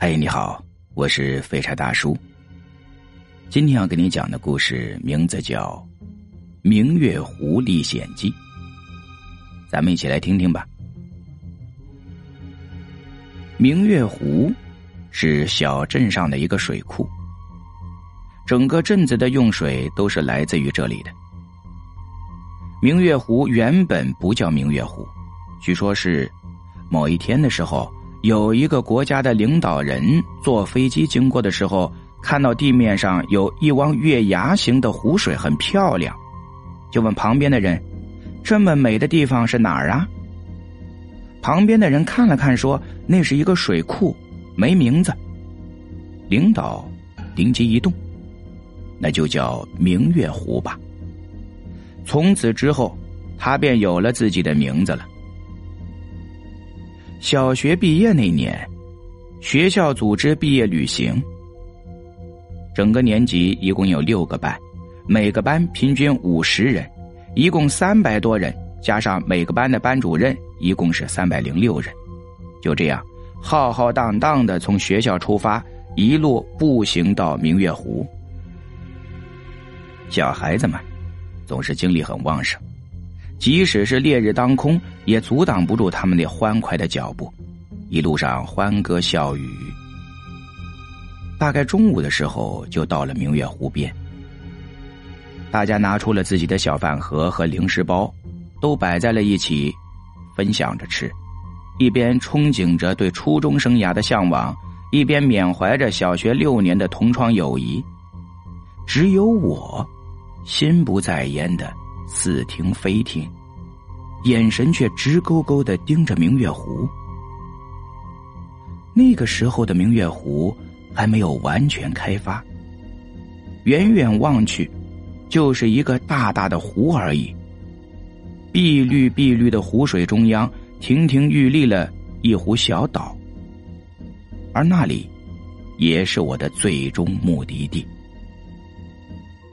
嗨，你好，我是废柴大叔。今天要给你讲的故事名字叫《明月湖历险记》，咱们一起来听听吧。明月湖是小镇上的一个水库，整个镇子的用水都是来自于这里的。明月湖原本不叫明月湖，据说是某一天的时候。有一个国家的领导人坐飞机经过的时候，看到地面上有一汪月牙形的湖水，很漂亮，就问旁边的人：“这么美的地方是哪儿啊？”旁边的人看了看，说：“那是一个水库，没名字。”领导灵机一动，那就叫明月湖吧。从此之后，他便有了自己的名字了。小学毕业那年，学校组织毕业旅行。整个年级一共有六个班，每个班平均五十人，一共三百多人，加上每个班的班主任，一共是三百零六人。就这样，浩浩荡荡的从学校出发，一路步行到明月湖。小孩子们总是精力很旺盛。即使是烈日当空，也阻挡不住他们那欢快的脚步。一路上欢歌笑语。大概中午的时候，就到了明月湖边。大家拿出了自己的小饭盒和零食包，都摆在了一起，分享着吃，一边憧憬着对初中生涯的向往，一边缅怀着小学六年的同窗友谊。只有我，心不在焉的。似听非听，眼神却直勾勾的盯着明月湖。那个时候的明月湖还没有完全开发，远远望去，就是一个大大的湖而已。碧绿碧绿的湖水中央，亭亭玉立了一湖小岛，而那里，也是我的最终目的地。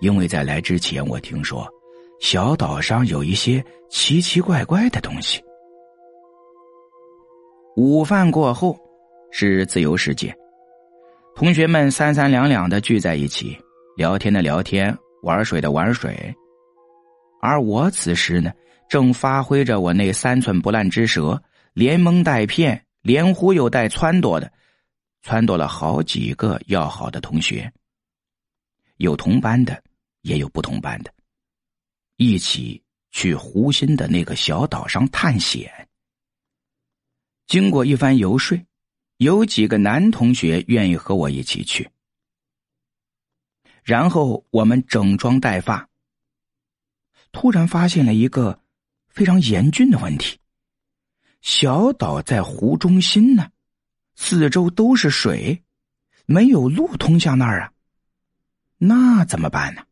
因为在来之前，我听说。小岛上有一些奇奇怪怪的东西。午饭过后是自由时间，同学们三三两两的聚在一起，聊天的聊天，玩水的玩水。而我此时呢，正发挥着我那三寸不烂之舌，连蒙带骗，连忽悠带撺掇的，撺掇了好几个要好的同学，有同班的，也有不同班的。一起去湖心的那个小岛上探险。经过一番游说，有几个男同学愿意和我一起去。然后我们整装待发，突然发现了一个非常严峻的问题：小岛在湖中心呢，四周都是水，没有路通向那儿啊。那怎么办呢？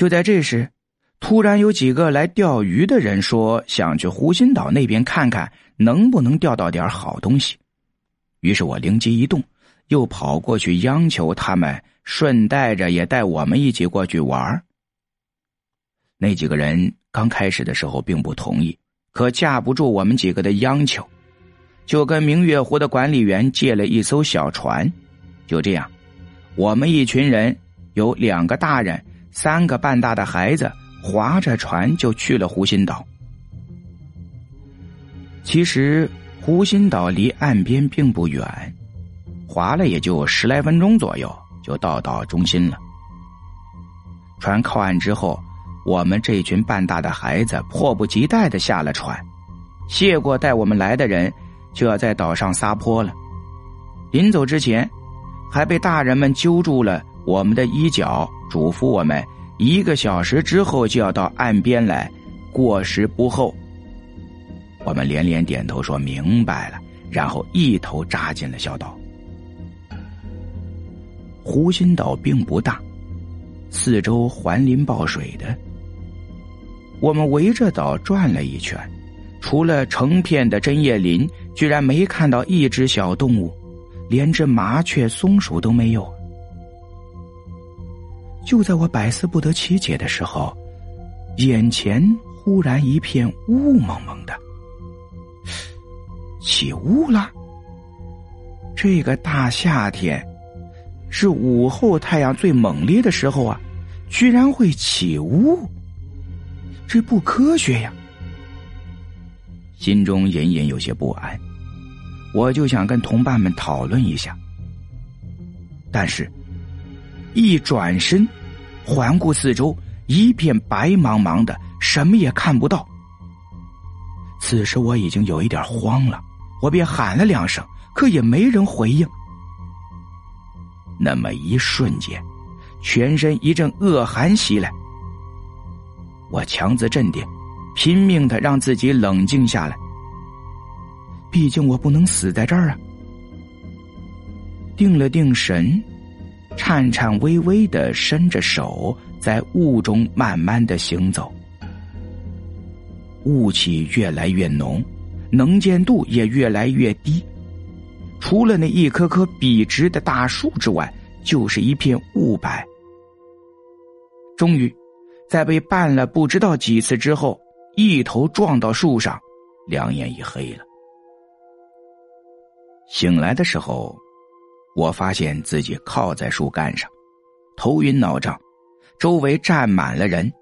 就在这时，突然有几个来钓鱼的人说想去湖心岛那边看看能不能钓到点好东西。于是我灵机一动，又跑过去央求他们，顺带着也带我们一起过去玩。那几个人刚开始的时候并不同意，可架不住我们几个的央求，就跟明月湖的管理员借了一艘小船。就这样，我们一群人有两个大人。三个半大的孩子划着船就去了湖心岛。其实湖心岛离岸边并不远，划了也就十来分钟左右就到岛中心了。船靠岸之后，我们这群半大的孩子迫不及待的下了船，谢过带我们来的人，就要在岛上撒泼了。临走之前，还被大人们揪住了我们的衣角。嘱咐我们一个小时之后就要到岸边来，过时不候。我们连连点头说明白了，然后一头扎进了小岛。湖心岛并不大，四周环林抱水的。我们围着岛转了一圈，除了成片的针叶林，居然没看到一只小动物，连只麻雀、松鼠都没有。就在我百思不得其解的时候，眼前忽然一片雾蒙蒙的，起雾了。这个大夏天，是午后太阳最猛烈的时候啊，居然会起雾，这不科学呀！心中隐隐有些不安，我就想跟同伴们讨论一下，但是，一转身，环顾四周，一片白茫茫的，什么也看不到。此时我已经有一点慌了，我便喊了两声。可也没人回应。那么一瞬间，全身一阵恶寒袭来。我强自镇定，拼命的让自己冷静下来。毕竟我不能死在这儿啊！定了定神，颤颤巍巍的伸着手，在雾中慢慢的行走。雾气越来越浓，能见度也越来越低。除了那一棵棵笔直的大树之外，就是一片雾白。终于，在被绊了不知道几次之后，一头撞到树上，两眼一黑了。醒来的时候，我发现自己靠在树干上，头晕脑胀，周围站满了人。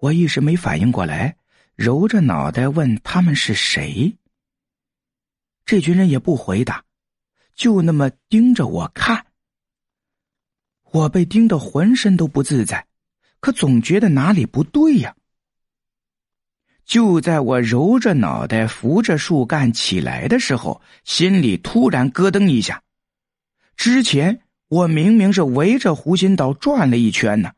我一时没反应过来，揉着脑袋问他们是谁。这群人也不回答，就那么盯着我看。我被盯得浑身都不自在，可总觉得哪里不对呀。就在我揉着脑袋、扶着树干起来的时候，心里突然咯噔一下。之前我明明是围着湖心岛转了一圈呢，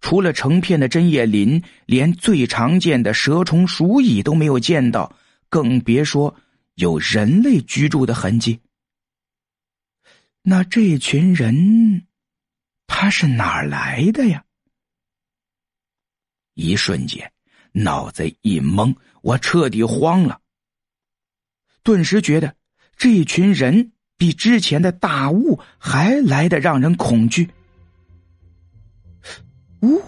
除了成片的针叶林，连最常见的蛇虫鼠蚁都没有见到，更别说……有人类居住的痕迹，那这群人他是哪儿来的呀？一瞬间，脑子一懵，我彻底慌了。顿时觉得这群人比之前的大雾还来的让人恐惧。雾，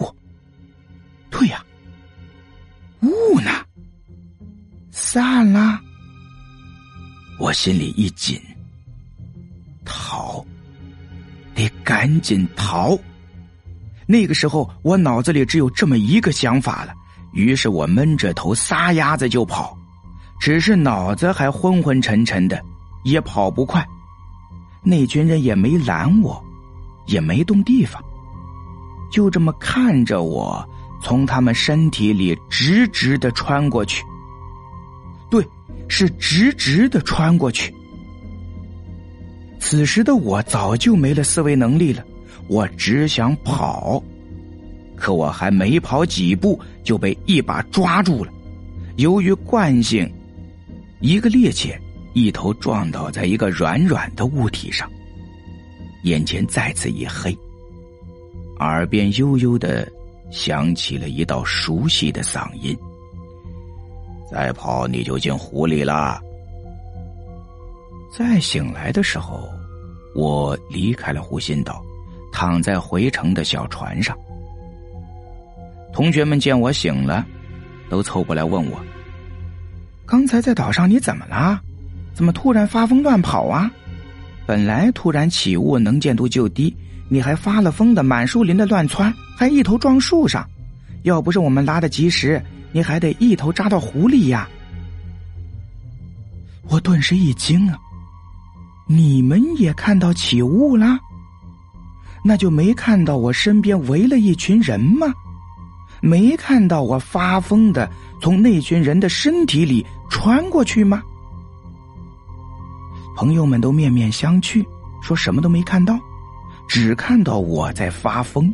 对呀，雾呢？散了。我心里一紧，逃，得赶紧逃。那个时候，我脑子里只有这么一个想法了。于是我闷着头撒丫子就跑，只是脑子还昏昏沉沉的，也跑不快。那群人也没拦我，也没动地方，就这么看着我从他们身体里直直的穿过去。对。是直直的穿过去。此时的我早就没了思维能力了，我只想跑，可我还没跑几步就被一把抓住了。由于惯性，一个趔趄，一头撞倒在一个软软的物体上，眼前再次一黑，耳边悠悠的响起了一道熟悉的嗓音。再跑你就进湖里了。再醒来的时候，我离开了湖心岛，躺在回程的小船上。同学们见我醒了，都凑过来问我：“刚才在岛上你怎么了？怎么突然发疯乱跑啊？本来突然起雾，能见度就低，你还发了疯的满树林的乱窜，还一头撞树上。要不是我们拉的及时。”你还得一头扎到湖里呀！我顿时一惊啊！你们也看到起雾了？那就没看到我身边围了一群人吗？没看到我发疯的从那群人的身体里穿过去吗？朋友们都面面相觑，说什么都没看到，只看到我在发疯。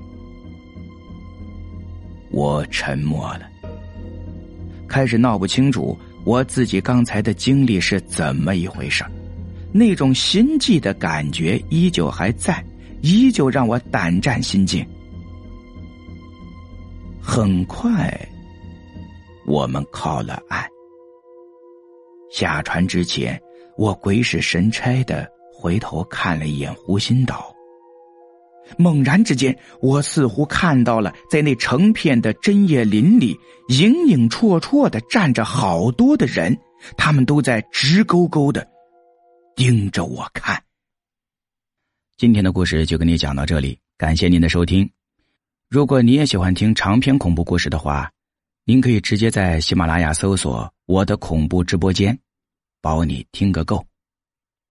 我沉默了。开始闹不清楚我自己刚才的经历是怎么一回事那种心悸的感觉依旧还在，依旧让我胆战心惊。很快，我们靠了岸。下船之前，我鬼使神差的回头看了一眼湖心岛。猛然之间，我似乎看到了，在那成片的针叶林里，影影绰绰的站着好多的人，他们都在直勾勾的盯着我看。今天的故事就跟你讲到这里，感谢您的收听。如果你也喜欢听长篇恐怖故事的话，您可以直接在喜马拉雅搜索“我的恐怖直播间”，保你听个够。